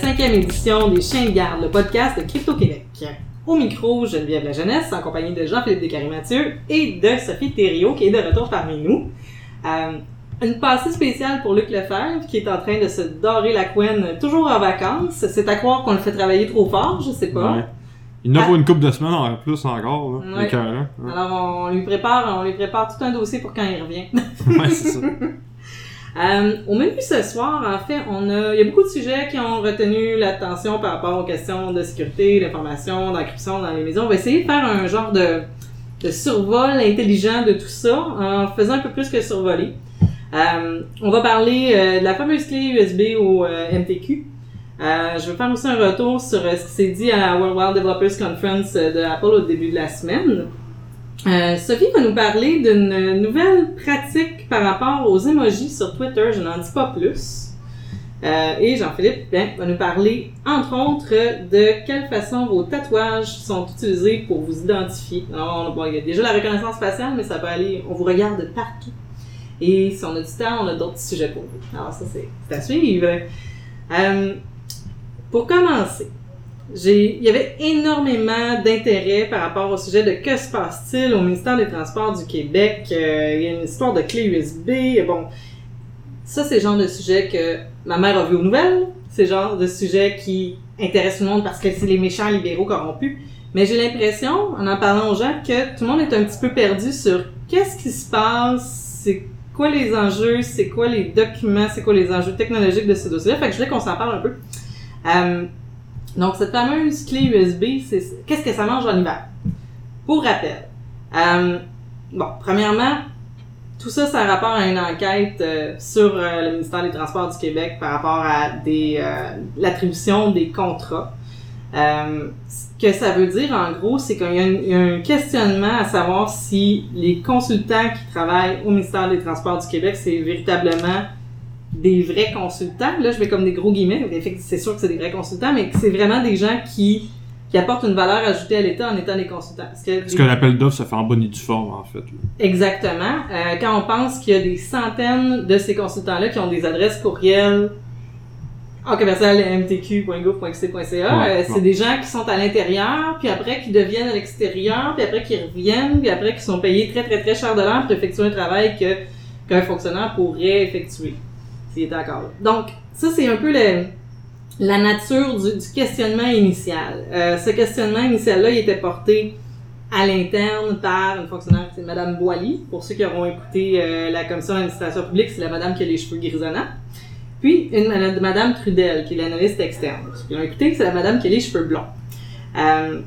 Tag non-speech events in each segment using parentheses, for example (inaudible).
cinquième édition des Chiens de garde, le podcast de Crypto-Québec. Au micro, Geneviève La Jeunesse, en compagnie de Jean-Philippe Descaries-Mathieu et de Sophie Thériault, qui est de retour parmi nous. Euh, une passée spéciale pour Luc Lefebvre, qui est en train de se dorer la couenne, toujours en vacances. C'est à croire qu'on le fait travailler trop fort, je sais pas. Ouais. Il n'a Ah. pas une couple de semaines en plus encore, là. Ouais. Ouais. Alors, on lui prépare, on lui prépare tout un dossier pour quand il revient. Ouais, c'est ça. (laughs) Euh, au menu ce soir, en fait, on a, il y a beaucoup de sujets qui ont retenu l'attention par rapport aux questions de sécurité, d'information, d'encryption dans les maisons. On va essayer de faire un genre de, survol intelligent de tout ça en faisant un peu plus que survoler. Euh, on va parler euh, de la fameuse clé USB au euh, MTQ. Euh, je vais faire aussi un retour sur euh, ce qui s'est dit à la World Wide Developers Conference de Apple au début de la semaine. Sophie va nous parler d'une nouvelle pratique par rapport aux emojis sur Twitter. Je n'en dis pas plus. Euh, et Jean-Philippe ben, va nous parler, entre autres, de quelle façon vos tatouages sont utilisés pour vous identifier. Il y a déjà la reconnaissance faciale, mais ça peut aller, on vous regarde partout. Et si on a du temps, on a d'autres sujets pour vous. Alors ça, c'est à suivre. Euh, pour commencer, il y avait énormément d'intérêt par rapport au sujet de que se passe-t-il au ministère des Transports du Québec. Euh, il y a une histoire de clé USB. Bon, ça, c'est le genre de sujet que ma mère a vu aux nouvelles. C'est le genre de sujet qui intéresse tout le monde parce que c'est les méchants libéraux corrompus. Mais j'ai l'impression, en en parlant aux gens, que tout le monde est un petit peu perdu sur qu'est-ce qui se passe, c'est quoi les enjeux, c'est quoi les documents, c'est quoi les enjeux technologiques de ce dossier-là. Fait que je voulais qu'on s'en parle un peu. Euh, donc, cette fameuse clé USB, c'est qu'est-ce que ça mange en hiver? Pour rappel, euh, bon, premièrement, tout ça, ça a rapport à une enquête euh, sur euh, le ministère des Transports du Québec par rapport à des euh, l'attribution des contrats. Ce que ça veut dire, en gros, c'est qu'il y, un- y a un questionnement à savoir si les consultants qui travaillent au ministère des Transports du Québec, c'est véritablement des vrais consultants. Là, je mets comme des gros guillemets. C'est sûr que c'est des vrais consultants, mais c'est vraiment des gens qui, qui apportent une valeur ajoutée à l'État en étant des consultants. Parce que Parce que l'appel d'offres se fait en bonne et due forme, en fait. Exactement. Euh, quand on pense qu'il y a des centaines de ces consultants-là qui ont des adresses courriels en commercial mtq.gouv.qc.ca, Ouais, euh, c'est ouais. des gens qui sont à l'intérieur, puis après qui deviennent à l'extérieur, puis après qui reviennent, puis après qui sont payés très très très cher de l'heure pour effectuer un travail que qu'un fonctionnaire pourrait effectuer s'il. Donc ça c'est un peu la nature du, questionnement initial. Euh, ce questionnement initial-là, il était porté à l'interne par une fonctionnaire, c'est Madame Boily. Pour ceux qui auront écouté euh, la commission d'administration publique, c'est la madame qui a les cheveux grisonnants. Puis une madame, madame Trudel, qui est l'analyste externe. Ceux qui l'ont écouté, c'est la madame qui a les cheveux blonds. Euh,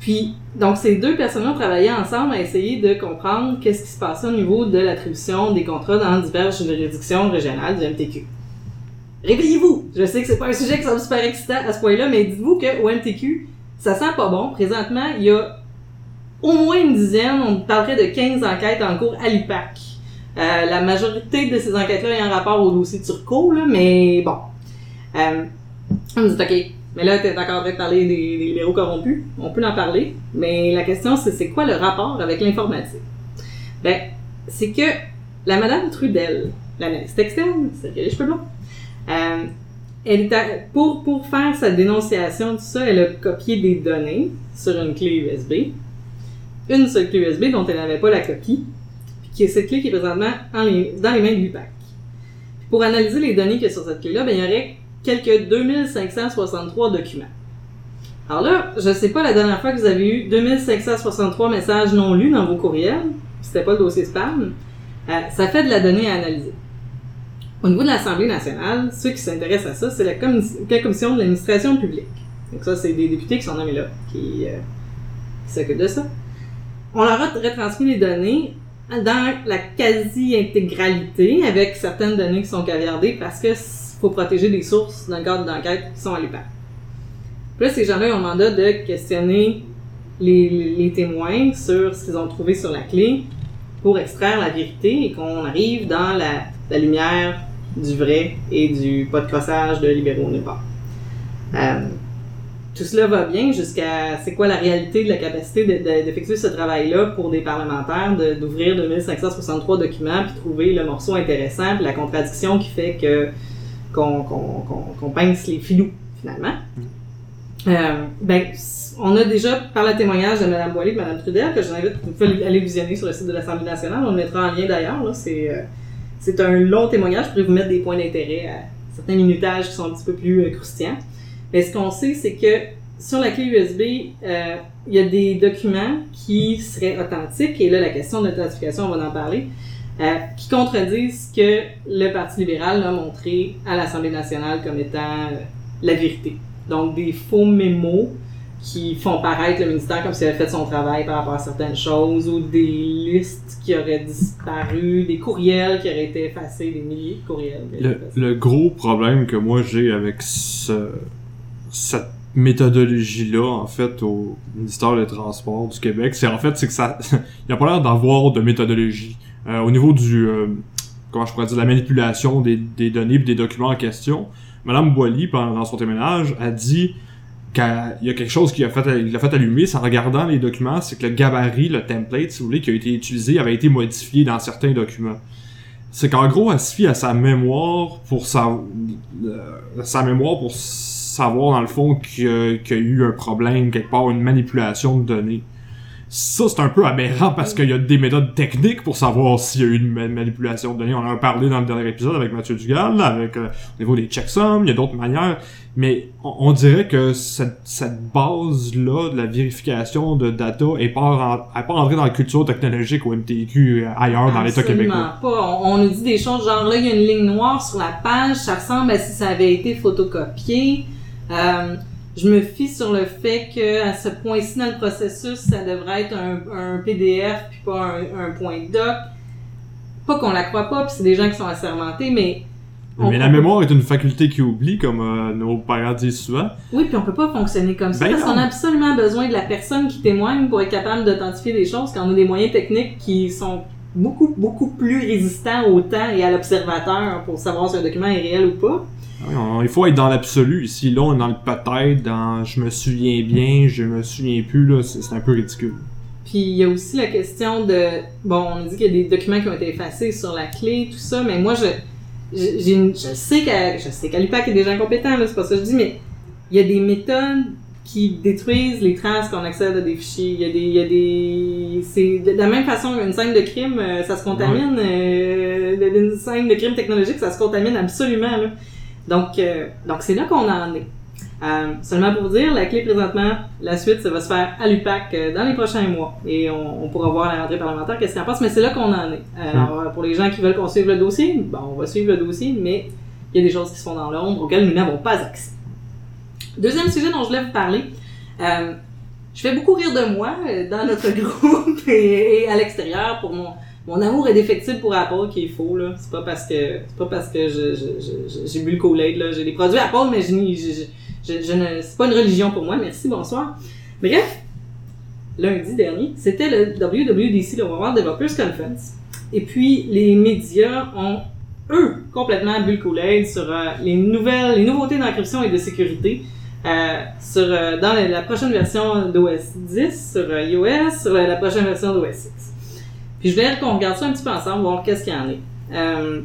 puis, donc, ces deux personnes ont travaillé ensemble à essayer de comprendre qu'est-ce qui se passait au niveau de l'attribution des contrats dans diverses juridictions régionales du MTQ. Réveillez-vous! Je sais que c'est pas un sujet qui semble super excitant à ce point-là, mais dites-vous qu'au MTQ, ça sent pas bon. Présentement, il y a au moins une dizaine, on parlerait de 15 enquêtes en cours à l'IPAC. Euh, la majorité de ces enquêtes-là est en rapport au dossier Turco, là, mais bon. Euh, on dit, OK, mais là, t'es encore en train de parler des, des libéraux corrompus. On peut en parler, mais la question, c'est c'est quoi le rapport avec l'informatique? Ben, c'est que la madame Trudel, l'analyste externe, c'est a les cheveux blonds, euh, elle à- pour, pour faire sa dénonciation, tout ça, elle a copié des données sur une clé USB. Une seule clé USB dont elle n'avait pas la copie, puis qui est cette clé qui est présentement dans les mains de l'UPAC. Pour analyser les données qu'il y a sur cette clé-là, ben, il y aurait quelques 2563 documents. Alors là, je sais pas la dernière fois que vous avez eu 2563 messages non lus dans vos courriels, c'était pas le dossier spam, euh, ça fait de la donnée à analyser. Au niveau de l'Assemblée nationale, ceux qui s'intéressent à ça, c'est la, commis- la commission de l'administration publique. Donc ça, c'est des députés qui sont nommés là, qui, euh, qui s'occupent de ça. On leur a retransmis les données dans la quasi-intégralité, avec certaines données qui sont caviardées, parce que faut protéger des sources dans le cadre d'enquête qui sont à l'UPAC. Puis là, ces gens-là ont le mandat de questionner les, témoins sur ce qu'ils ont trouvé sur la clé pour extraire la vérité et qu'on arrive dans la, lumière du vrai et du pas de crossage de libéraux nulle part. Euh, tout cela va bien jusqu'à c'est quoi la réalité de la capacité de- de- d'effectuer ce travail-là pour des parlementaires, d'ouvrir 2563 documents puis trouver le morceau intéressant puis la contradiction qui fait que qu'on pince les filous finalement. Euh, ben, on a déjà, par le témoignage de Mme Boilly et de Mme Trudel, que je vous invite, vous aller visionner sur le site de l'Assemblée nationale, on le mettra en lien d'ailleurs, c'est, euh, un long témoignage, je pourrais vous mettre des points d'intérêt à certains minutages qui sont un petit peu plus euh, croustillants. Mais ce qu'on sait, c'est que sur la clé USB, euh, il y a des documents qui seraient authentiques, et là, la question de l'authentification, on va en parler, euh, qui contredisent ce que le Parti libéral a montré à l'Assemblée nationale comme étant euh, la vérité. Donc, des faux mémos qui font paraître le ministère comme s'il avait fait son travail par rapport à certaines choses, ou des listes qui auraient disparu, des courriels qui auraient été effacés, des milliers de courriels. Le, gros problème que moi j'ai avec ce, cette méthodologie-là, en fait, au ministère des Transports du Québec, c'est en fait, c'est que ça, (laughs) il n'y a pas l'air d'avoir de méthodologie. Euh, au niveau du, euh, comment je pourrais dire, la manipulation des, des données et des documents en question, Madame Boilly, pendant son témoignage, a dit qu'il y a quelque chose qui a fait, fait allumer, c'est en regardant les documents, c'est que le gabarit, le template, si vous voulez, qui a été utilisé, avait été modifié dans certains documents. C'est qu'en gros, elle se fie à sa mémoire pour sa, euh, sa mémoire pour savoir dans le fond qu'il y a eu un problème quelque part, une manipulation de données. Ça, c'est un peu aberrant parce qu'il y a des méthodes techniques pour savoir s'il y a eu une ma- manipulation de données. On en a parlé dans le dernier épisode avec Mathieu Dugal, avec euh, au niveau des checksums, il y a d'autres manières. Mais on, on dirait que cette, cette base-là de la vérification de data est pas, en- est pas entrée dans la culture technologique au MTQ ailleurs dans l'État Absolument québécois. pas. On, on nous dit des choses genre là, il y a une ligne noire sur la page, ça ressemble à si ça avait été photocopié. Euh, je me fie sur le fait que à ce point-ci dans le processus, ça devrait être un, un PDF puis pas un, un point doc. Pas qu'on la croit pas, puis c'est des gens qui sont assermentés, mais Mais la mémoire est une faculté qui oublie, comme euh, nos parents disent souvent. Oui, puis on peut pas fonctionner comme ça Ben parce qu'on a absolument besoin de la personne qui témoigne pour être capable d'authentifier des choses quand on a des moyens techniques qui sont beaucoup, beaucoup plus résistants au temps et à l'observateur pour savoir si un document est réel ou pas. On- il faut être dans l'absolu. Ici, là, on est dans le peut-être, dans je me souviens bien, je me souviens plus, là, c'est un peu ridicule. Puis il y a aussi la question de... Bon, on a dit qu'il y a des documents qui ont été effacés sur la clé, tout ça, mais moi, je, je, une- je sais qu'à je sais qu'à l'UPAC, il y a des gens compétents, là, c'est pas ça que je dis, mais il y a des méthodes qui détruisent les traces qu'on accède à des fichiers. Il y a des... Il y a des c'est de la même façon qu'une scène de crime, euh, ça se contamine. Euh, une scène de crime technologique, ça se contamine absolument. Là. Donc, euh, donc c'est là qu'on en est. Euh, seulement pour vous dire, la clé présentement, la suite, ça va se faire à l'UPAC euh, dans les prochains mois. Et on, on pourra voir à la rentrée parlementaire qu'est-ce qu'il en passe, mais c'est là qu'on en est. Alors, euh, pour les gens qui veulent qu'on suive le dossier, bon, on va suivre le dossier, mais il y a des choses qui se font dans l'ombre auxquelles nous n'avons pas accès. Deuxième sujet dont je voulais vous parler. Je fais beaucoup rire de moi dans notre (laughs) groupe et, et à l'extérieur pour mon, mon amour indéfectible pour Apple qui est faux là. C'est pas parce que c'est pas parce que j'ai bu le Kool-Aid là. J'ai des produits Apple mais je, ne c'est pas une religion pour moi. Merci bonsoir. Bref, lundi dernier, c'était le WWDC, le World Developers Conference. Et puis les médias ont eux complètement bu le Kool-Aid sur euh, les nouvelles, les nouveautés d'encryption et de sécurité. Euh, sur, euh, dans la, prochaine version d'OS 10, sur iOS, sur la prochaine version d'OS 6. Puis je voulais qu'on regarde ça un petit peu ensemble, voir qu'est-ce qu'il y en est. Euh,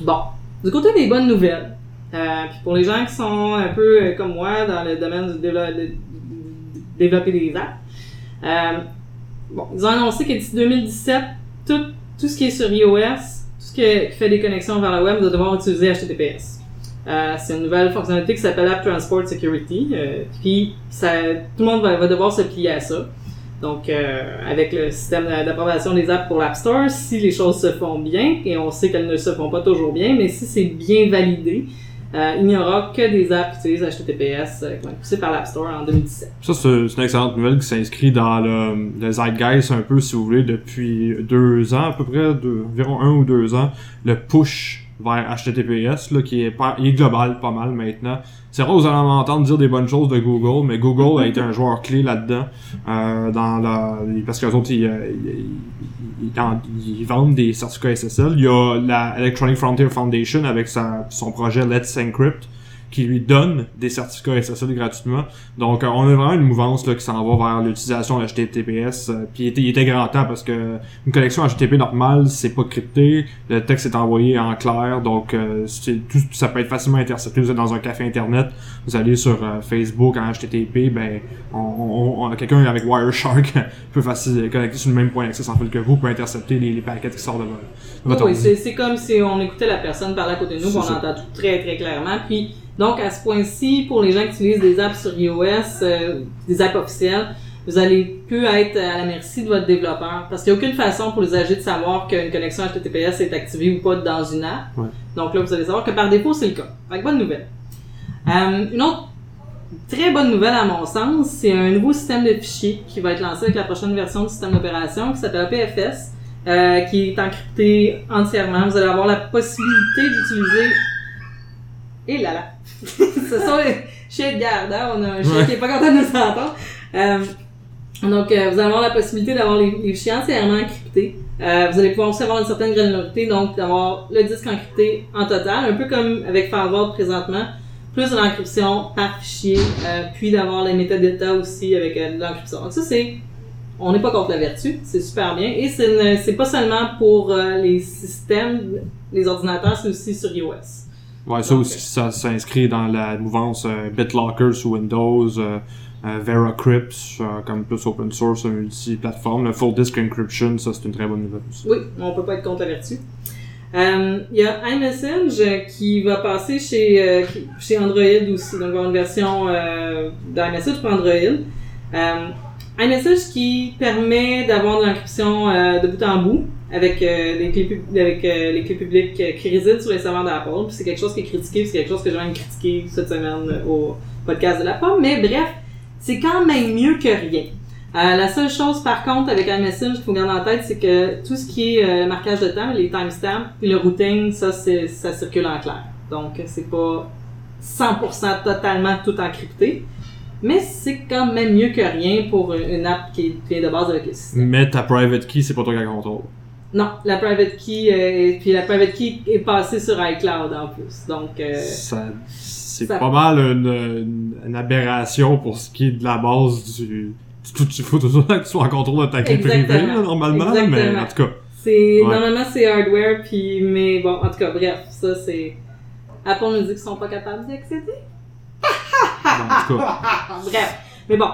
bon, du côté des bonnes nouvelles, euh, puis pour les gens qui sont un peu euh, comme moi dans le domaine du de- développer des apps, bon, ils ont annoncé que d'ici 2017, tout, tout ce qui est sur iOS, tout ce qui, fait des connexions vers le web va devoir utiliser HTTPS. C'est une nouvelle fonctionnalité qui s'appelle App Transport Security. puis tout le monde va, va devoir se plier à ça. Donc, euh, avec le système d'approbation des apps pour l'App Store, si les choses se font bien, et on sait qu'elles ne se font pas toujours bien, mais si c'est bien validé, euh, il n'y aura que des apps qui utilisent HTTPS euh, poussées par l'App Store en 2017. Ça, c'est une excellente nouvelle qui s'inscrit dans le, zeitgeist un peu, si vous voulez, depuis deux ans à peu près, environ un ou deux ans, le push vers HTTPS, là, qui est, est global pas mal maintenant. C'est rare, vous allez m'entendre dire des bonnes choses de Google, mais Google a été un joueur clé là-dedans, euh, dans la, parce qu'eux autres, ils, euh, vendent des certificats SSL. Il y a la Electronic Frontier Foundation avec sa, son projet Let's Encrypt, qui lui donnent des certificats SSL gratuitement. Donc, euh, on a vraiment une mouvance là, qui s'en va vers l'utilisation de HTTPS. euh, puis il était, grand temps parce que une connexion HTTP normale, c'est pas crypté. Le texte est envoyé en clair. Donc, euh, tout, ça peut être facilement intercepté. Vous êtes dans un café Internet, vous allez sur Facebook en HTTP, ben, on, on, on- quelqu'un avec Wireshark (laughs) peut facilement connecter sur le même point d'accès sans fil que vous, peut intercepter les, les paquets qui sortent de votre, Oui, c'est comme si on écoutait la personne parler à côté de nous, on entend tout très très clairement. Puis donc à ce point-ci, pour les gens qui utilisent des apps sur iOS, euh, des apps officielles, vous allez plus être à la merci de votre développeur parce qu'il n'y a aucune façon pour les usagers de savoir qu'une connexion HTTPS est activée ou pas dans une app. Ouais. Donc là, vous allez savoir que par défaut, c'est le cas. Fait que bonne nouvelle. Euh, une autre très bonne nouvelle à mon sens, c'est un nouveau système de fichiers qui va être lancé avec la prochaine version du système d'opération qui s'appelle PFS, euh, qui est encrypté entièrement. Vous allez avoir la possibilité d'utiliser. Et là là! (laughs) Ce sont les chiens de garde, hein? On a un chien Ouais. qui est pas content de nous entendre. Euh, donc, euh, vous allez avoir la possibilité d'avoir les, les fichiers entièrement encryptés. Euh, vous allez pouvoir aussi avoir une certaine granularité, donc d'avoir le disque encrypté en total, un peu comme avec Firewall présentement, plus de l'encryption par fichier, euh, puis d'avoir les métadata aussi avec euh, l'encryption. Donc ça, c'est... On n'est pas contre la vertu, c'est super bien. Et c'est pas seulement pour les systèmes, les ordinateurs, c'est aussi sur iOS. Ouais, ça aussi, ça s'inscrit dans la mouvance euh, BitLocker sur Windows, euh, euh, VeraCrypt, euh, comme plus open source, multi-plateforme. Le Full Disk Encryption, ça c'est une très bonne nouvelle aussi. Oui, on peut pas être contre. Euh, Il y a iMessage qui va passer chez, chez Android aussi. Donc, il va une version euh, d'iMessage pour Android. IMessage qui permet d'avoir de l'encryption de bout en bout avec, euh, des clés, euh, les publiques qui résident sur les serveurs d'Apple. Puis c'est quelque chose qui est critiqué, c'est quelque chose que j'ai même critiqué cette semaine euh, au podcast de la pomme. Mais bref, c'est quand même mieux que rien. La seule chose, par contre, avec iMessage qu'il faut garder en tête, c'est que tout ce qui est marquage de temps, les timestamps, le routing, ça, ça circule en clair. Donc, c'est pas 100% totalement tout encrypté, mais c'est quand même mieux que rien pour une app qui vient de base avec le système. Mais ta private key, c'est pas toi qui la contrôle. Non, la private key, euh, puis la private key est passée sur iCloud en plus. Donc, euh, Ça, c'est ça- pas mal une, une, une aberration pour ce qui est de la base du. du- Il faut toujours que tu sois en contrôle de ta clé privée, là, normalement, mais Exactement. en tout cas. C'est Ouais. normalement c'est hardware puis mais bon en tout cas bref ça c'est Apple nous dit qu'ils sont pas capables d'y accéder. (laughs) En tout cas. Bref mais bon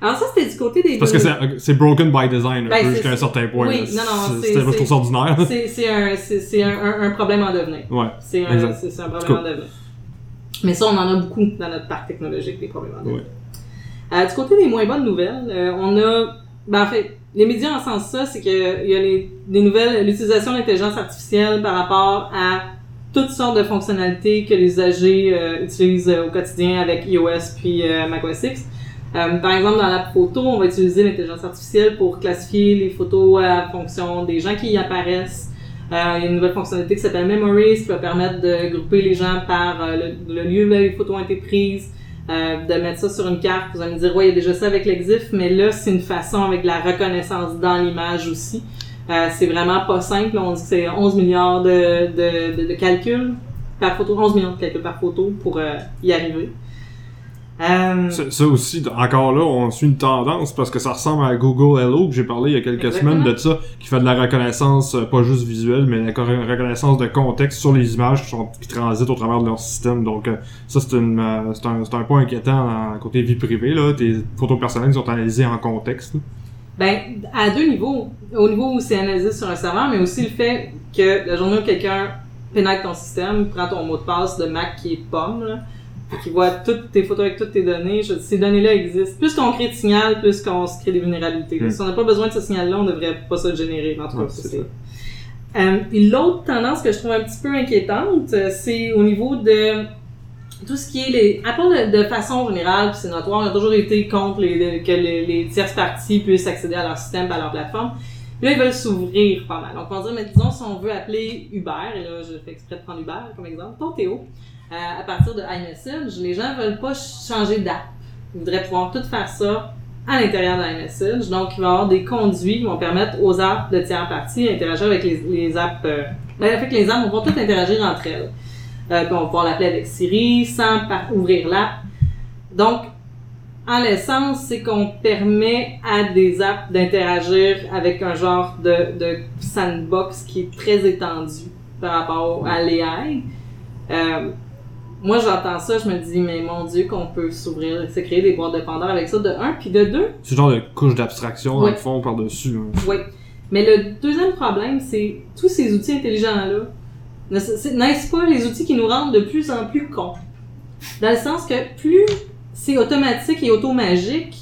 alors ça c'était du côté des Parce que c'est broken by design un Ben, peu jusqu'à un certain point. oui, non, non, C'est- je trouve ordinaire. (laughs) c'est un c'est un, un, un problème en devenir. Ouais. C'est un un problème Cool. en devenir. Mais ça on en a beaucoup dans notre parc technologique des problèmes en devenir. Euh, du côté des moins bonnes nouvelles, euh, on a ben en fait les médias en sens ça, c'est que il y a les, des nouvelles, l'utilisation de l'intelligence artificielle par rapport à toutes sortes de fonctionnalités que les usagers euh, utilisent euh, au quotidien avec iOS puis euh, macOS X. Euh, par exemple, dans l'app photo, on va utiliser l'intelligence artificielle pour classifier les photos à fonction des gens qui y apparaissent. Euh, il y a une nouvelle fonctionnalité qui s'appelle Memories qui va permettre de grouper les gens par euh, le, lieu où les photos ont été prises, de mettre ça sur une carte. Vous allez me dire, ouais, il y a déjà ça avec l'EXIF, mais là, c'est une façon avec la reconnaissance dans l'image aussi. C'est vraiment pas simple. On dit que c'est 11 milliards de, de, calculs par photo, 11 millions de calculs par photo pour y arriver. Euh, Ça, ça aussi, encore là, on suit une tendance parce que ça ressemble à Google Hello que j'ai parlé il y a quelques Exactement. semaines de ça, qui fait de la reconnaissance, euh, pas juste visuelle, mais la co- reconnaissance de contexte sur les images qui, sont, qui transitent au travers de leur système. Donc euh, ça, c'est une, c'est un, c'est un point inquiétant côté vie privée. Là. Tes photos personnelles sont analysées en contexte. Ben, à deux niveaux. Au niveau où c'est analysé sur un serveur, mais aussi le fait que la journée où quelqu'un pénètre ton système, prend ton mot de passe de Mac qui est pomme, là, qui voit toutes tes photos avec toutes tes données, je, ces données-là existent. Plus qu'on crée de signal, plus qu'on se crée des vulnérabilités. Hmm. Si on n'a pas besoin de ce signal-là, on devrait pas se le générer. En tout cas, Ouais, c'est. Euh, l'autre tendance que je trouve un petit peu inquiétante, euh, c'est au niveau de tout ce qui est les Apple de, de façon générale, puis c'est notoire, on a toujours été contre les- que les, les tierces parties puissent accéder à leur système, à leur plateforme. Là, ils veulent s'ouvrir pas mal. Donc, on va dire, mais disons, si on veut appeler Uber, et là, je fais exprès de prendre Uber comme exemple, ton Théo, euh, à partir de iMessage, les gens veulent pas changer d'app. Ils voudraient pouvoir tout faire ça à l'intérieur d'iMessage. Donc, il va y avoir des conduits qui vont permettre aux apps de tiers parties d'interagir avec les, les apps. Euh, ben, en fait, les apps vont toutes interagir entre elles. Euh, on va pouvoir l'appeler avec Siri sans ouvrir l'app. Donc, en l'essence, c'est qu'on permet à des apps d'interagir avec un genre de, de sandbox qui est très étendu par rapport à l'AI. Euh, moi, j'entends ça, je me dis, mais mon Dieu, qu'on peut s'ouvrir, se créer des boîtes de Pandore avec ça, de un, puis de deux, C'est genre de couche d'abstraction, dans Ouais. le fond, par-dessus. hein. oui. Mais le deuxième problème, c'est tous ces outils intelligents-là n'est-ce pas les outils qui nous rendent de plus en plus cons? Dans le sens que plus c'est automatique et automagique,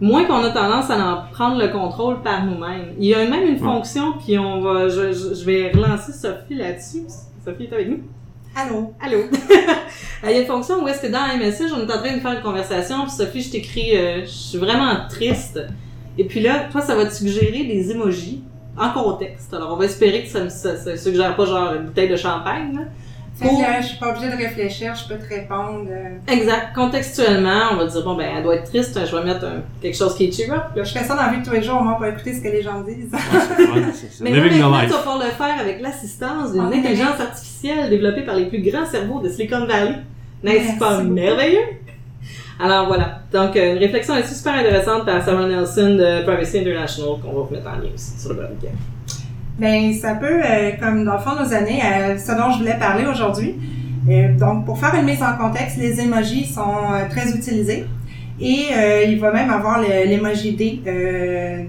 moins qu'on a tendance à en prendre le contrôle par nous-mêmes. Il y a même une fonction, puis on va, je, vais relancer Sophie là-dessus. Sophie est avec nous? Allô? Allô? (laughs) Il y a une fonction où est-ce que dans iMessage, on est en train de faire une conversation, puis Sophie, je t'écris, euh, je suis vraiment triste. Et puis là, toi, ça va te suggérer des emojis en contexte. Alors, on va espérer que ça ne suggère pas genre une bouteille de champagne. Là. Pour- là, je suis pas obligée de réfléchir, je peux te répondre. euh. Exact. Contextuellement, on va dire, bon, ben, elle doit être triste, je vais mettre un- quelque chose qui est cheer up. là. Je fais ça dans la vie de tous les jours, moins, pour écouter ce que les gens disent. Ouais, c'est ça. Mais Living maintenant, tu vas pouvoir le faire avec l'assistance d'une En intelligence artificielle développée par les plus grands cerveaux de Silicon Valley. N'est-ce pas beaucoup. merveilleux? Alors voilà. Donc, euh, une réflexion là-dessus super intéressante par Sarah Nelson de Privacy International qu'on va vous mettre en lien aussi sur le blog. Ben, ça peut, euh, comme dans le fond de nos années, euh, ce dont je voulais parler aujourd'hui. Euh, donc, pour faire une mise en contexte, les emojis sont très utilisés. Et il va même avoir l'emoji D,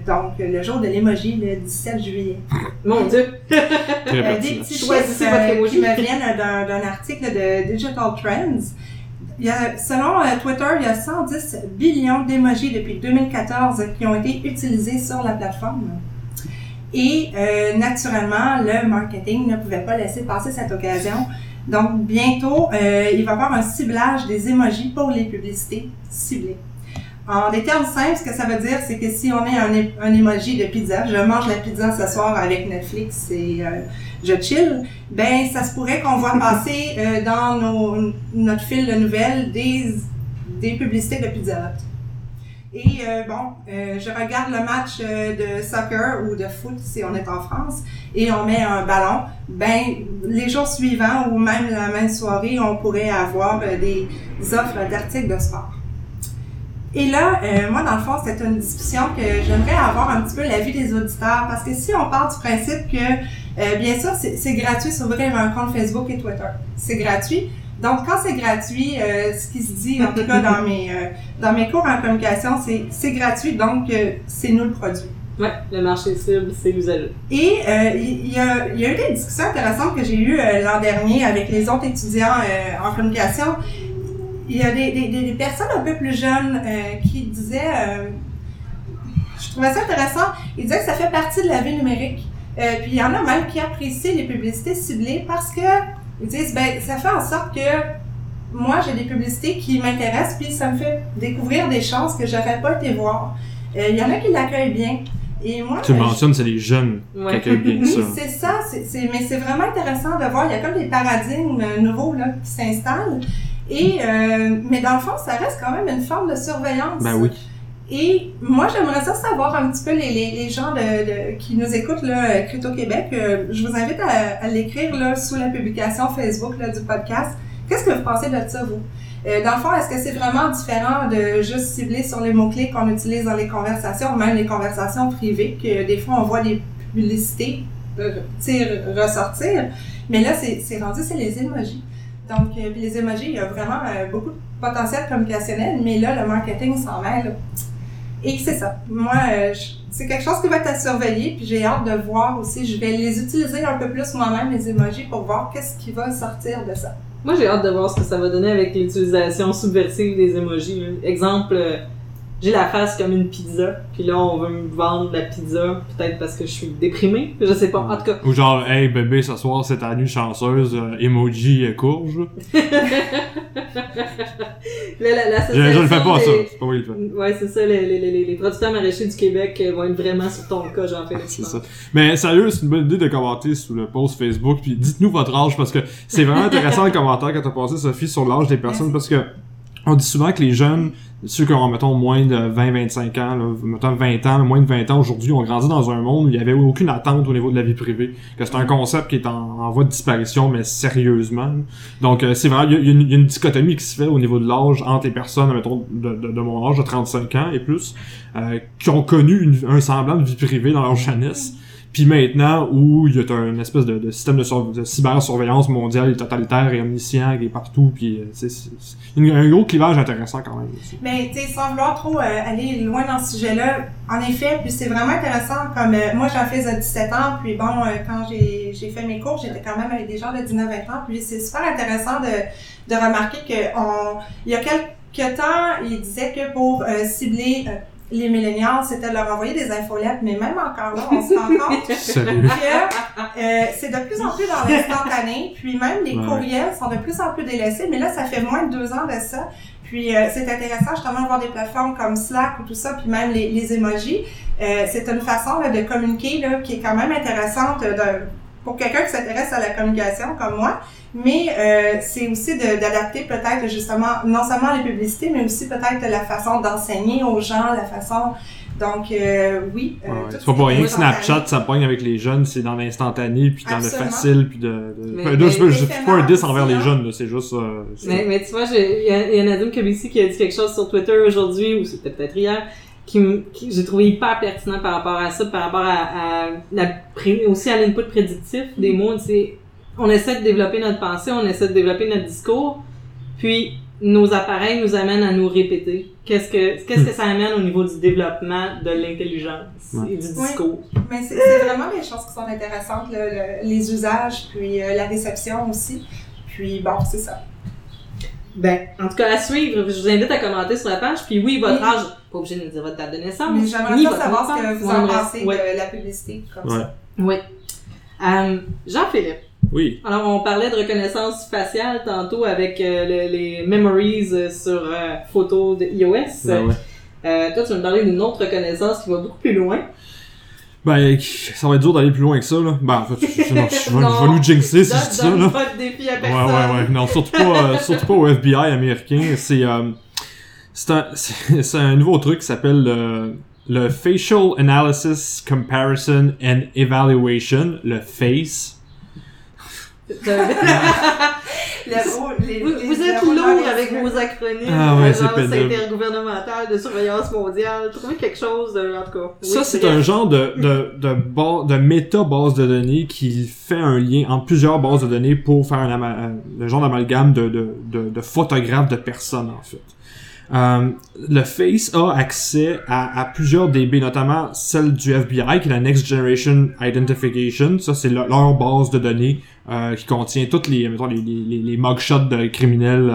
donc le jour de l'emoji, le 17 juillet. Mon Dieu! (laughs) Des petits Choisissez votre emoji. qui me viennent d'un article de Digital Trends. Il y a, selon Twitter, il y a 110 billions d'émojis depuis 2014 qui ont été utilisés sur la plateforme. Et euh, naturellement, le marketing ne pouvait pas laisser passer cette occasion. Donc, bientôt, euh, il va y avoir un ciblage des emojis pour les publicités ciblées. En des termes simples, ce que ça veut dire, c'est que si on met un, un emoji de pizza, je mange la pizza ce soir avec Netflix et euh, je chill, ben ça se pourrait qu'on voit passer dans notre fil de nouvelles des, des publicités de Pizza. Et euh, bon, euh, je regarde le match euh, de soccer ou de foot si on est en France et on met un ballon. Ben, les jours suivants ou même la même soirée, on pourrait avoir euh, des offres d'articles de sport. Et là, euh, moi, dans le fond, c'est une discussion que j'aimerais avoir un petit peu l'avis des auditeurs parce que si on part du principe que, bien sûr, c'est gratuit s'ouvrir un compte Facebook et Twitter. C'est gratuit. Donc, quand c'est gratuit, euh, ce qui se dit, en tout cas dans mes, euh, dans mes cours en communication, c'est c'est gratuit, donc euh, c'est nous le produit. Ouais, le marché cible, c'est l'usager. Et il y, a, y a eu des discussions intéressantes que j'ai eues l'an dernier avec les autres étudiants en communication. Il y a des, des, des- personnes un peu plus jeunes qui disaient, je trouvais ça intéressant, ils disaient que ça fait partie de la vie numérique. Puis il y en a même qui apprécient les publicités ciblées parce que ils disent, ben ça fait en sorte que moi j'ai des publicités qui m'intéressent puis ça me fait découvrir des choses que j'aurais pas été voir. Euh, il y en a qui l'accueillent bien. Et moi, Tu le mentionnes, c'est les jeunes Ouais. qui accueillent bien ça. c'est ça, c'est, mais c'est vraiment intéressant de voir. Il y a comme des paradigmes euh, nouveaux là, qui s'installent. Et, euh, mais dans le fond, ça reste quand même une forme de surveillance. Ben oui. Et moi, j'aimerais ça savoir un petit peu les, gens qui nous écoutent, là, euh, Crypto Québec. euh, je vous invite à, l'écrire là, sous la publication Facebook du podcast. Qu'est-ce que vous pensez de ça, vous? Euh, dans le fond, est-ce que c'est vraiment différent de juste cibler sur les mots-clés qu'on utilise dans les conversations, même les conversations privées, que des fois on voit des publicités ressortir, mais là, c'est rendu, c'est les emojis. Donc, les emojis, il y a vraiment beaucoup de potentiel communicationnel, mais là, le marketing s'en mêle. Et c'est ça. Moi, euh, c'est quelque chose qui va être à surveiller, puis j'ai hâte de voir aussi. Je vais les utiliser un peu plus moi-même, les emojis, pour voir qu'est-ce qui va sortir de ça. Moi, j'ai hâte de voir ce que ça va donner avec l'utilisation subversive des emojis. Exemple, euh, j'ai la face comme une pizza, puis là, on veut me vendre la pizza, peut-être parce que je suis déprimée, je sais pas. En tout cas, Ou genre, hey bébé, ce soir c'est ta nuit chanceuse, euh, emoji euh, courge. (laughs) la, la, Je, je le fais pas ça, c'est pas moi qui le fais. des- Ouais, c'est ça, les, les, les, les producteurs maraîchers du Québec euh, vont être vraiment sur ton cas, j'en fais C'est ça. Mais sérieux, c'est une bonne idée de commenter sous le post Facebook, puis dites-nous votre âge, parce que c'est vraiment intéressant le (laughs) commentaire que t'as passé, Sophie, sur l'âge des personnes, parce que on dit souvent que les jeunes, ceux qui ont, mettons, moins de 20-25 ans, là, mettons 20 ans, moins de 20 ans aujourd'hui, ont grandi dans un monde où il n'y avait aucune attente au niveau de la vie privée. Que c'est un concept qui est en, voie de disparition, mais sérieusement. Donc, euh, c'est vrai, il y, a- une- dichotomie qui se fait au niveau de l'âge entre les personnes, mettons, de, de, mon âge, de 35 ans et plus, euh, qui ont connu un semblant de vie privée dans leur jeunesse. Puis maintenant, où il y a un espèce de, système de, sur- de cybersurveillance mondiale totalitaire et omniscient qui est partout, puis euh, c'est une- un gros clivage intéressant quand même. aussi. Mais tu sais, sans vouloir trop euh, aller loin dans ce sujet-là, en effet, puis c'est vraiment intéressant. Comme euh, moi, j'en fais à 17 ans, puis bon, quand j'ai fait mes cours, j'étais quand même avec des gens de 19-20 ans, puis c'est super intéressant de, de remarquer que on, il y a quelques temps, il disait que pour cibler les millénials, c'était de leur envoyer des infolettes, mais même encore là, on se rend compte (laughs) que euh, c'est de plus en plus dans l'instantané, puis même les Ouais. courriels sont de plus en plus délaissés, mais là, ça fait moins de deux ans de ça. Puis euh, c'est intéressant justement de voir des plateformes comme Slack ou tout ça, puis même les, les emojis. Euh, c'est une façon là, de communiquer là, qui est quand même intéressante de- pour quelqu'un qui s'intéresse à la communication comme moi. Mais euh, c'est aussi d'adapter peut-être justement non seulement les publicités, mais aussi peut-être la façon d'enseigner aux gens, la façon. Donc euh, oui. euh, Ouais, c'est pas pour rien que Snapchat, ça pogne avec les jeunes, c'est dans l'instantané, puis dans Absolument. le facile, puis de... de... Mais- Enfin, mais je, je, pas un diss éphémère envers aussi, les jeunes, là, c'est juste... euh, Mais, mais tu vois, il y, a- y a Nadim Kabissi qui a dit quelque chose sur Twitter aujourd'hui, ou c'était peut-être hier, qui, qui j'ai trouvé hyper pertinent par rapport à ça, par rapport à, à la aussi à l'input prédictif des mots. C'est, on essaie de développer notre pensée, on essaie de développer notre discours, puis nos appareils nous amènent à nous répéter. Qu'est-ce que, qu'est-ce que ça amène au niveau du développement de l'intelligence Ouais. et du discours? Mais c'est c'est vraiment des choses qui sont intéressantes, le- les usages, puis euh, la réception aussi. Puis bon, c'est ça. Ben, en tout cas, à suivre, je vous invite à commenter sur la page. Puis oui, votre Oui. âge, pas obligé de nous dire votre date de naissance. Mais j'aimerais ni ça votre savoir ce que vous en aimerait- pensez ouais. de la publicité comme Ouais. ça. Oui. Euh, Jean-Philippe, Oui. alors on parlait de reconnaissance faciale tantôt avec euh, le- les memories euh, sur euh, photos de iOS. Ben ouais. Euh, toi, tu vas me parler d'une autre reconnaissance qui va beaucoup plus loin. Ben, ça va être dur d'aller plus loin que ça, là. Ben, en fait, je, je, je, vais- je vais Non. nous jinxer si je dis ça, là. pas de défi à Ouais, personne. ouais, ouais. Non, surtout pas, euh, surtout pas au FBI américain. C'est, euh, c'est un, c'est un nouveau truc qui s'appelle le, le Facial Analysis Comparison and Evaluation, le FACE. Le- les- Vous, les- vous êtes lourd avec vos acronymes. Ah ouais, c'est Agence pénible. intergouvernementale de surveillance mondiale. Trouvez quelque chose de, en tout cas. Ça, c'est un genre de, de, de, de méta-base de données qui fait un lien entre plusieurs bases de données pour faire un, un- le genre d'amalgame de, de, de, de photographes de personnes, en fait. Euh, le Face a accès à, plusieurs DB, notamment celle du FBI, qui est la Next Generation Identification. Ça, c'est le- leur base de données euh, qui contient toutes les, mettons, les, les, les, mugshots de criminels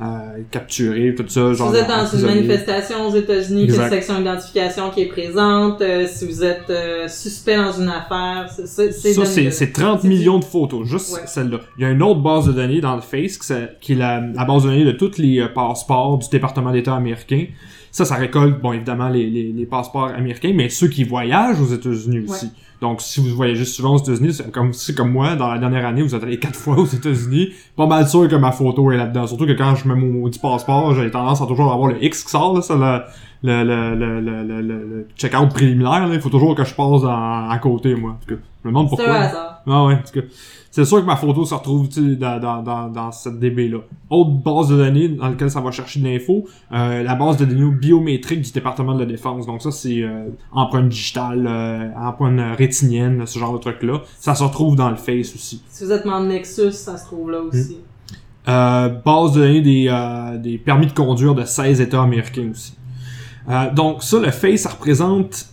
euh, capturés, tout ça. Si genre vous êtes dans une manifestation aux États-Unis, a une section d'identification qui est présente, euh, si vous êtes euh, suspect dans une affaire, c'est- c'est c'est Ça, c'est là. c'est 30 C'est millions de photos, juste Ouais. celle-là. Il y a une autre base de données dans le Face, qui, c'est- est la, la base de données de tous les euh, passeports du département d'État américain. Ça, ça récolte, bon, évidemment, les, les, les passeports américains, mais ceux qui voyagent aux États-Unis aussi. Donc, si vous voyagez souvent aux États-Unis, c'est comme, c'est comme moi, dans la dernière année, vous êtes allé quatre (laughs) fois aux États-Unis, pas mal sûr que ma photo est là-dedans. Surtout que quand je mets mon maudit passeport, j'ai tendance à toujours avoir le X qui sort, là, ça, le, le, le, le, le, le, le- le check-out préliminaire, là. Il faut toujours que je passe à, à côté, moi. En tout cas, je me demande C'est pourquoi. un hasard. Ah ouais, c'est sûr que ma photo se retrouve dans, dans, dans, dans cette DB-là. Autre base de données dans laquelle ça va chercher de l'info, euh, la base de données biométrique du département de la défense. Donc ça, c'est euh, empreinte digitale, euh, empreinte rétinienne, ce genre de truc-là. Ça se retrouve dans le Face aussi. Si vous êtes membre Nexus, ça se trouve là aussi. Euh, base de données des, des permis de conduire de 16 États américains aussi. Euh, donc ça, le Face, ça représente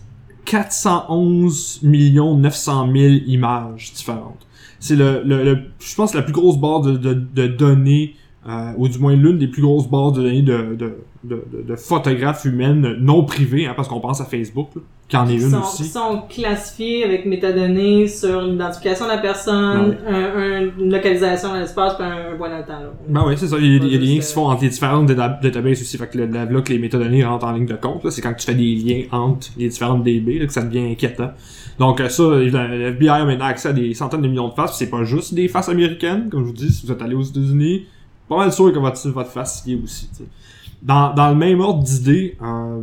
411 900 000 images différentes. C'est le, le, le- je pense, la plus grosse base de, de, de données, euh, ou du moins l'une des plus grosses bases de données de, de, de, de- photographes humaines non privées, hein, parce qu'on pense à Facebook, là, qui en est une sont, aussi. qui sont classifiés avec métadonnées sur l'identification de la personne, un- un- une localisation dans l'espace, puis un, un point dans le temps. Là. Ben ouais, c'est ça. Il y a, des liens qui se font entre les différentes data- databases aussi. Fait que le, là, que les métadonnées rentrent en ligne de compte, là, c'est quand tu fais des liens entre les différentes DB là, que ça devient inquiétant. Donc euh, ça, le FBI a maintenant accès à des centaines de millions de faces. C'est pas juste des faces américaines, comme je vous dis, si vous êtes allé aux États-Unis, pas mal sûr que votre, votre face y aussi. Dans, dans le même ordre d'idée, euh,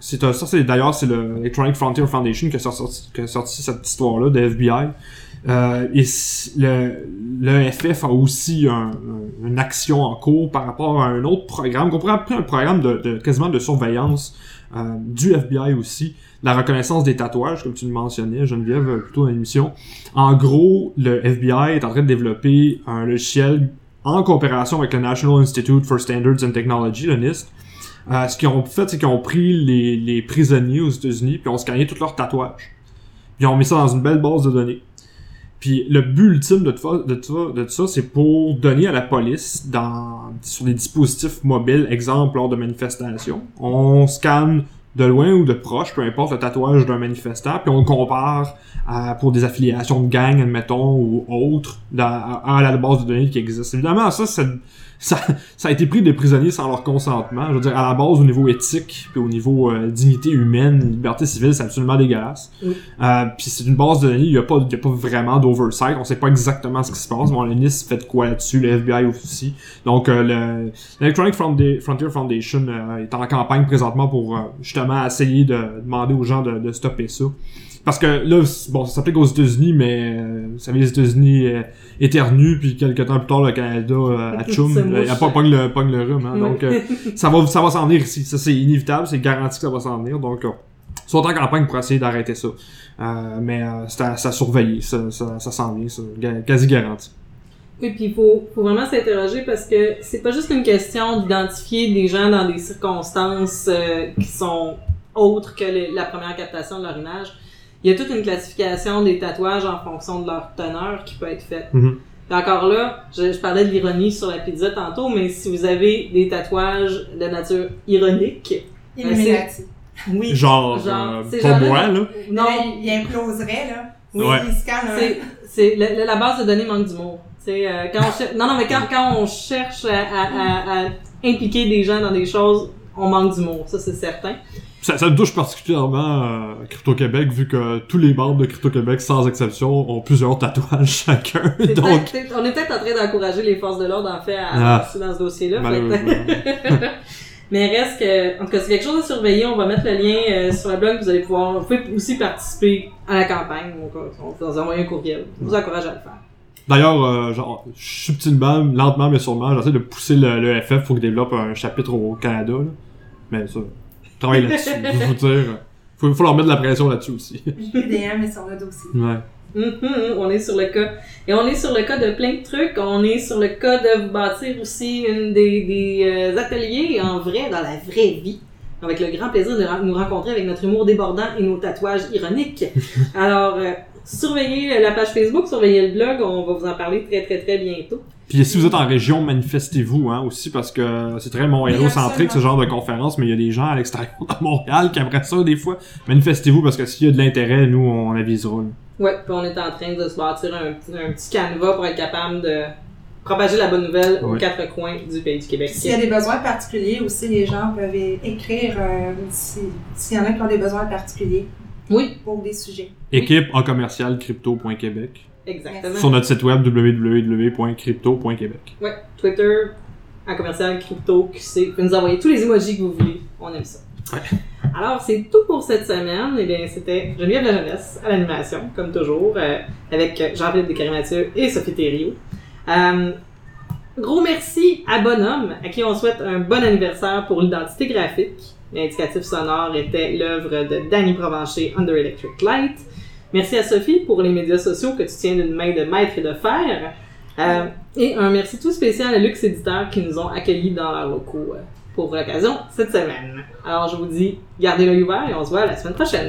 c'est ça c'est d'ailleurs c'est le Electronic Frontier Foundation qui a sorti, qui a sorti cette histoire-là de FBI. Euh, et le, le FF a aussi un- un- une action en cours par rapport à un autre programme, qu'on pourrait appeler un programme de, de- quasiment de surveillance euh, du FBI aussi, la reconnaissance des tatouages, comme tu le mentionnais, Geneviève, euh, plutôt dans l'émission. En gros, le FBI est en train de développer un logiciel en coopération avec le National Institute for Standards and Technology, le NIST. Euh, ce qu'ils ont fait, c'est qu'ils ont pris les, prisonniers aux États-Unis, puis ont scanné tous leurs tatouages. Puis ils ont mis ça dans une belle base de données. Puis le but ultime de, tout ça- de, tout ça- de tout ça, c'est pour donner à la police, dans, sur des dispositifs mobiles, exemple lors de manifestations, on scanne de loin ou de proche, peu importe le tatouage d'un manifestant, puis on le compare à- pour des affiliations de gang, admettons, ou autres, à, à la base de données qui existe. Évidemment, ça, ça, ça a été pris des prisonniers sans leur consentement. Je veux dire, à la base, au niveau éthique, puis au niveau euh, dignité humaine, liberté civile, c'est absolument dégueulasse. Oui. Euh, puis c'est une base de données, il n'y a, pas- y a pas vraiment d'oversight, on sait pas exactement ce qui se passe. Bon, le NIST fait de quoi là-dessus, le FBI aussi. Donc, euh, le l'Electronic Frontier Frontier Foundation euh, est en campagne présentement pour euh, justement essayer de demander aux gens de, de stopper ça. Parce que là, bon, ça s'applique aux États-Unis, mais euh, vous savez, les États-Unis euh, éternuent, puis quelques temps plus tard, le Canada euh, atchoum, Se euh, pogne le, pogne le rhume. Hein. Donc, euh, (laughs) ça va, ça va s'en venir ici. Ça, c'est inévitable, c'est garanti que ça va s'en venir. Donc, euh, ils sont en campagne pour essayer d'arrêter ça. Mais c'est à, c'est à surveiller, ça, ça, ça s'en vient, ça, ga- quasi garanti. Oui, puis il faut, faut vraiment s'interroger parce que c'est pas juste une question d'identifier des gens dans des circonstances euh, qui sont autres que la première captation de leur image. Il y a toute une classification des tatouages en fonction de leur teneur qui peut être faite. Mhm. Puis encore là, je, je parlais de l'ironie sur la pizza tantôt, mais si vous avez des tatouages de nature ironique, Illuminati. oui. Genre, Genre, euh, pas moi, là. Non, Là, il imploserait, là. Oui. Ouais. Il scanne un- c'est, c'est la base de données manque d'humour. Euh, quand on non non mais quand, quand on cherche à, à, à- à impliquer des gens dans des choses, on manque d'humour, ça c'est certain. Ça, ça me touche particulièrement euh, Crypto-Québec, vu que tous les membres de Crypto-Québec, sans exception, ont plusieurs tatouages (laughs) chacun. Donc, on est peut-être en train d'encourager les forces de l'ordre en fait à Ah. dans ce dossier-là. (laughs) Mais reste que, en tout cas, c'est quelque chose à surveiller. On va mettre le lien euh, sur le blog. Vous allez pouvoir, vous pouvez aussi participer à la campagne. Donc, euh, on vous envoyer un courriel. Je vous encourage à le faire. D'ailleurs, euh, genre, subtilement, lentement mais sûrement, j'essaie de pousser le, le FF pour qu'il développe un chapitre au Canada. Là. Mais ça, travaille là-dessus. je vous (laughs) dire. Faut, faut leur mettre de la pression là-dessus aussi. Est sur le dossier. Ouais. Mhm, on est sur le cas. Et on est sur le cas de plein de trucs. On est sur le cas de vous bâtir aussi une des, des euh, ateliers en vrai, dans la vraie vie. Avec le grand plaisir de nous rencontrer avec notre humour débordant et nos tatouages ironiques. (laughs) Alors, euh, surveillez la page Facebook, surveillez le blog. On va vous en parler très, très, très bientôt. Puis si vous êtes en région, manifestez-vous hein, aussi parce que c'est très montréalocentrique ce genre de conférence, mais il y a des gens à l'extérieur de Montréal qui aimeraient ça des fois. Manifestez-vous parce que s'il y a de l'intérêt, nous on avisera. Ouais, puis on est en train de se bâtir un, petit- un petit canevas pour être capable de propager la bonne nouvelle aux quatre coins du pays du Québec. S'il y a des besoins particuliers aussi, les gens peuvent écrire euh, si- s'il y en a qui ont des besoins particuliers Oui, pour des sujets. Équipe en commercial crypto.québec. exactement. Sur notre site web www.crypto.québec. Ouais, Twitter, en commercial, crypto, QC. Vous pouvez nous envoyer tous les emojis que vous voulez. On aime ça. Alors, c'est tout pour cette semaine. Eh bien, c'était Geneviève La Jeunesse à l'animation, comme toujours, euh, avec Jean-Philippe Descarimathieu et Sophie Thériault. Euh, gros merci à Bonhomme, à qui on souhaite un bon anniversaire pour l'identité graphique. L'indicatif sonore était l'œuvre de Danny Provencher, Under Electric Light. Merci à Sophie pour les médias sociaux que tu tiens d'une main de maître et de fer. Euh, et un merci tout spécial à Lux Éditeur qui nous ont accueillis dans leurs locaux euh, pour l'occasion cette semaine. Alors je vous dis, gardez l'œil ouvert et on se voit la semaine prochaine.